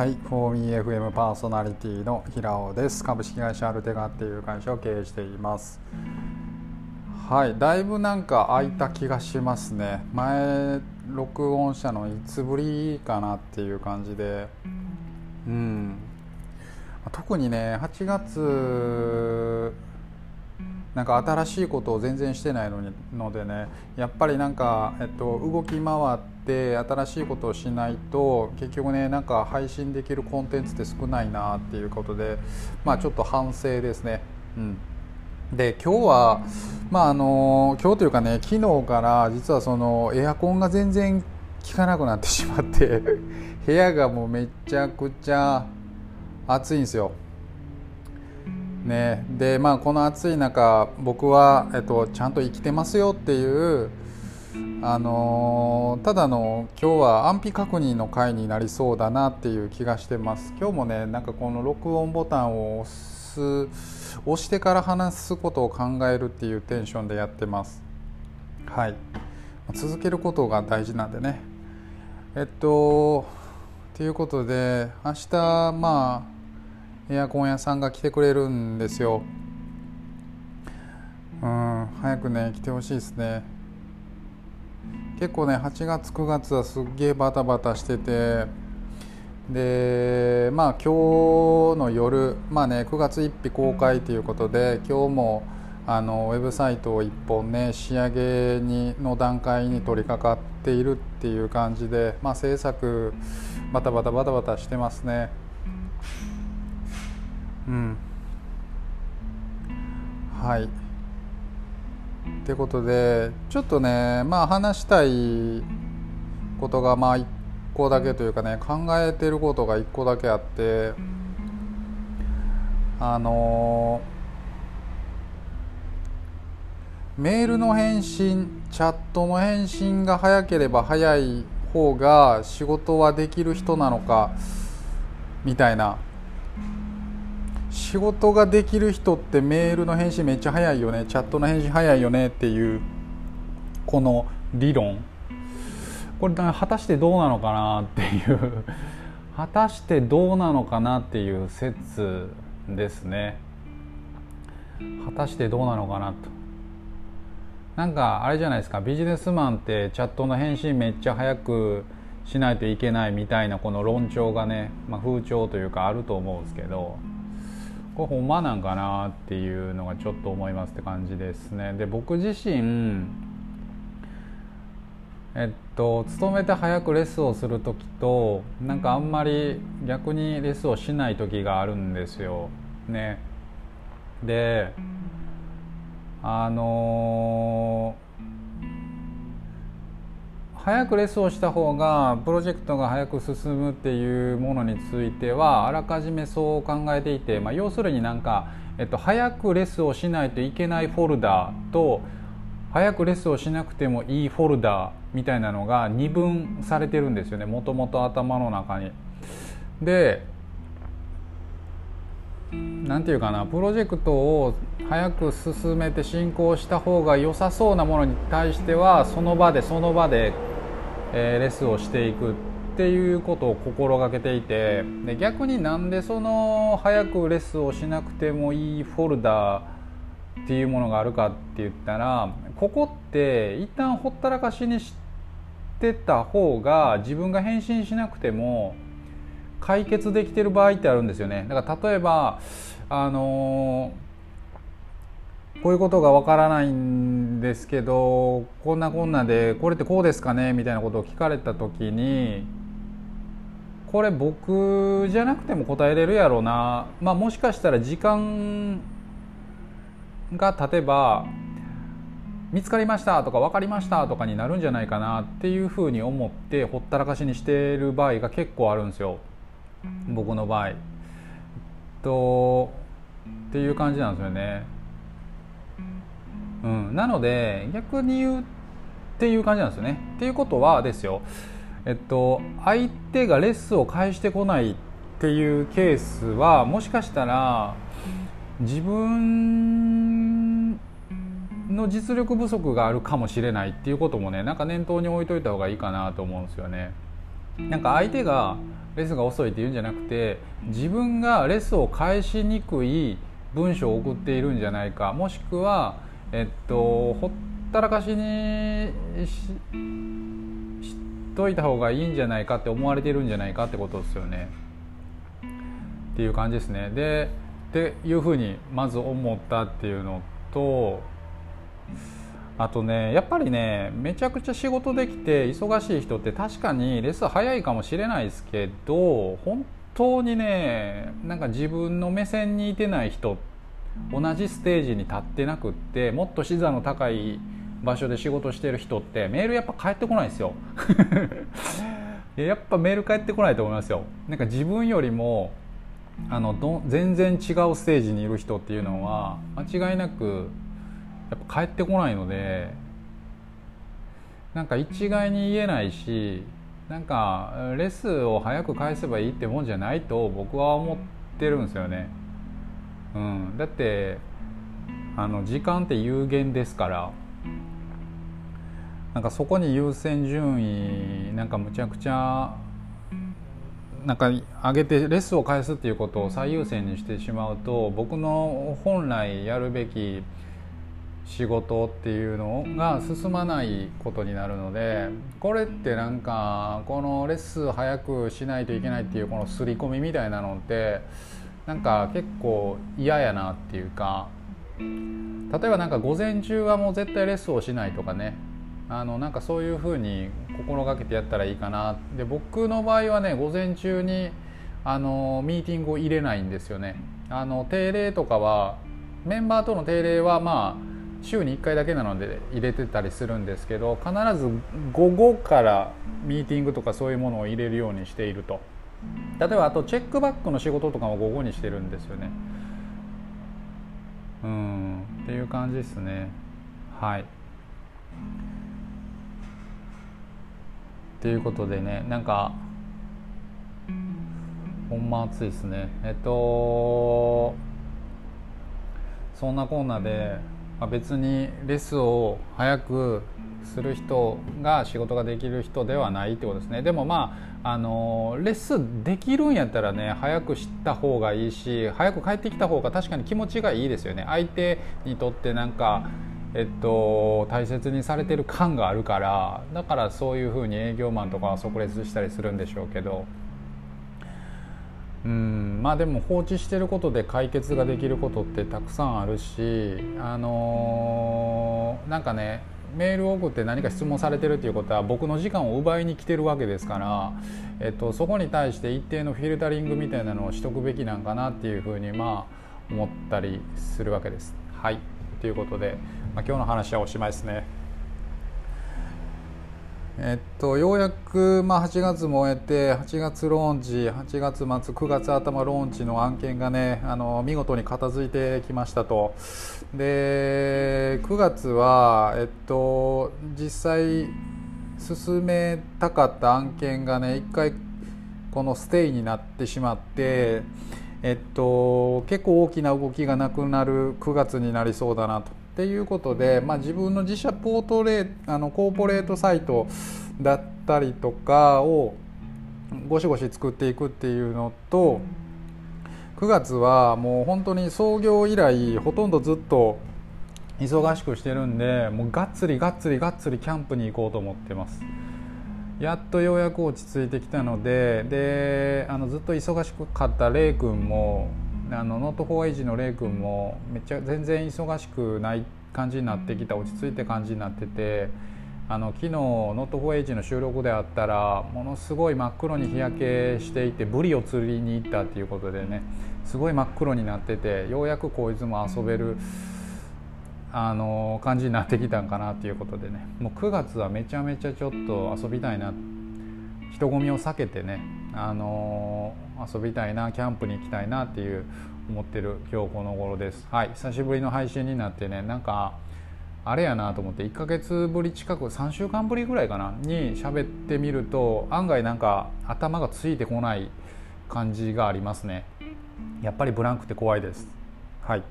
はい、フォーミー FM パーソナリティの平尾です。株式会社アルテガっていう会社を経営しています。はい、だいぶなんか空いた気がしますね。前録音したのいつぶりかなっていう感じで、うん。特にね、8月なんか新しいことを全然してないのにのでねやっぱりなんか、えっと、動き回って新しいことをしないと結局ねなんか配信できるコンテンツって少ないなっていうことでまあちょっと反省ですね。うんで今日は、まああの今日というかね昨日から実はそのエアコンが全然効かなくなってしまって部屋がもうめちゃくちゃ暑いんですよ。ね、でまあこの暑い中僕は、えっと、ちゃんと生きてますよっていうあのただの今日は安否確認の回になりそうだなっていう気がしてます。今日もねなんかこの録音ボタンを押す押してから話すことを考えるっていうテンションでやってます。はい。続けることが大事なんでね。えっとということで明日まあエアコン屋さんが来てくれるんですようん早くね来てほしいですね結構ね8月9月はすっげえバタバタしててでまあ今日の夜まあね9月1日公開ということで今日もあのウェブサイトを1本ね仕上げにの段階に取り掛かっているっていう感じでまあ制作バタバタバタバタしてますね。うん。はい。ってことでちょっとねまあ話したいことがまあ1個だけというかね考えてることが1個だけあってあのメールの返信チャットの返信が早ければ早い方が仕事はできる人なのかみたいな仕事ができる人ってメールの返信めっちゃ早いよねチャットの返信早いよねっていうこの理論。これ果たしてどうなのかなっていう 果たしてどうなのかなっていう説ですね。果たしてどうなのかなと。なんかあれじゃないですかビジネスマンってチャットの返信めっちゃ早くしないといけないみたいなこの論調がね、まあ、風潮というかあると思うんですけどこれほんまなんかなっていうのがちょっと思いますって感じですね。で僕自身えっと勤めて早くレッスンをする時となんかあんまり逆にレッスンをしない時があるんですよ。ね。であのー早くレスをした方がプロジェクトが早く進むっていうものについてはあらかじめそう考えていて、まあ、要するになんか、えっと、早くレスをしないといけないフォルダと早くレスをしなくてもいいフォルダみたいなのが二分されてるんですよねもともと頭の中に。で何て言うかなプロジェクトを早く進めて進行した方が良さそうなものに対してはその場でその場でえー、レスをしていくっていうことを心がけていてで逆になんでその早くレスをしなくてもいいフォルダっていうものがあるかって言ったらここって一旦ほったらかしにしてた方が自分が返信しなくても解決できてる場合ってあるんですよね。だから例えばあのーこういうことがわからないんですけどこんなこんなでこれってこうですかね？みたいなことを聞かれた時にこれ僕じゃなくても答えれるやろうな、まあ、もしかしたら時間が経てば見つかりましたとか分かりましたとかになるんじゃないかなっていうふうに思ってほったらかしにしてる場合が結構あるんですよ僕の場合。とっていう感じなんですよね。うん、なので逆に言うっていう感じなんですよね。っていうことはですよ、えっと、相手がレッスンを返してこないっていうケースはもしかしたら自分の実力不足があるかもしれないっていうこともねなんか念頭に置いといた方がいいかなと思うんですよね。なんか相手がレスが遅いって言うんじゃなくて自分がレスを返しにくい文章を送っているんじゃないかもしくは、えっと、ほったらかしにしといた方がいいんじゃないかって思われてるんじゃないかってことですよね。っていう感じですね。でっていうふうにまず思ったっていうのとあとねやっぱりねめちゃくちゃ仕事できて忙しい人って確かにレッスン早いかもしれないですけど本当にねなんか自分の目線にいてない人って同じステージに立ってなくってもっと視座の高い場所で仕事してる人ってメールやっぱ返ってこないですよ やっぱメール返ってこないと思いますよなんか自分よりもあのど全然違うステージにいる人っていうのは間違いなくやっぱ帰ってこないのでなんか一概に言えないしなんかレスを早く返せばいいってもんじゃないと僕は思ってるんですよね。うん、だってあの時間って有限ですから。なんかそこに優先順位なんかむちゃくちゃなんか上げてレッスンを返すっていうことを最優先にしてしまうと僕の本来やるべき仕事っていうのが進まないことになるのでこれってなんかこのレッスン早くしないといけないっていうこの刷り込みみたいなのってなんか結構嫌やなっていうか例えばなんか午前中はもう絶対レッスンをしないとかねあのなんかそういうふうに心がけてやったらいいかなで僕の場合はね午前中にあのミーティングを入れないんですよね。あの定例とかはメンバーとの定例はまあ週に1回だけなので入れてたりするんですけど必ず午後からミーティングとかそういうものを入れるようにしていると。例えばあとチェックバックの仕事とかも午後にしてるんですよね。うんっていう感じですね。はい。ということでねなんかほんま暑いですね。えっとそんなこんなで、まあ、別にレスを早くする人が仕事ができる人ではないってことですね。でもまああのレッスンできるんやったらね早く知った方がいいし早く帰ってきた方が確かに気持ちがいいですよね。相手にとってなんかえっと、大切にされてる感があるからだからそういうふうに営業マンとかは即レスしたりするんでしょうけど。うんまあでも放置してることで解決ができることってたくさんあるしあのー、なんかねメールを送って何か質問されてるっていうことは僕の時間を奪いに来てるわけですから、えっと、そこに対して一定のフィルタリングみたいなのをしとくべきなんかなっていうふうにまあ思ったりするわけです。はいということで、まあ、今日の話はおしまいですね。えっと、ようやく、まあ、8月も終えて8月ローンチ8月末9月頭ローンチの案件がねあの見事に片付いてきましたとで9月は、えっと、実際進めたかった案件がね1回このステイになってしまってえっと、結構大きな動きがなくなる9月になりそうだなと。っていうことで、まあ、自分の自社ポートレあのコーポレートサイトだったりとかをゴシゴシ作っていくっていうのと9月はもう本当に創業以来ほとんどずっと忙しくしてるんでもうがっつりがっつりがっつりキャンプに行こうと思ってます。やっとようやく落ち着いてきたのでであのずっと忙しかったレイ君もあのノートフォーエイジのレイ君もめっちゃ全然忙しくない感じになってきた落ち着いて感じになっててあの昨日ノートフォーエイジの収録であったらものすごい真っ黒に日焼けしていてブリを釣りに行ったっていうことでねすごい真っ黒になっててようやくこいつも遊べる。あの感じになってきたんかなっていうことでね。もう9月はめちゃめちゃちょっと遊びたいな。人混みを避けてねあの遊びたいなキャンプに行きたいなっていう思ってる今日この頃です。はい久しぶりの配信になってねなんかあれやなと思って1ヶ月ぶり近く3週間ぶりぐらいかなに喋ってみると案外なんか頭がついてこない感じがありますね。やっぱりブランクって怖いです。はい。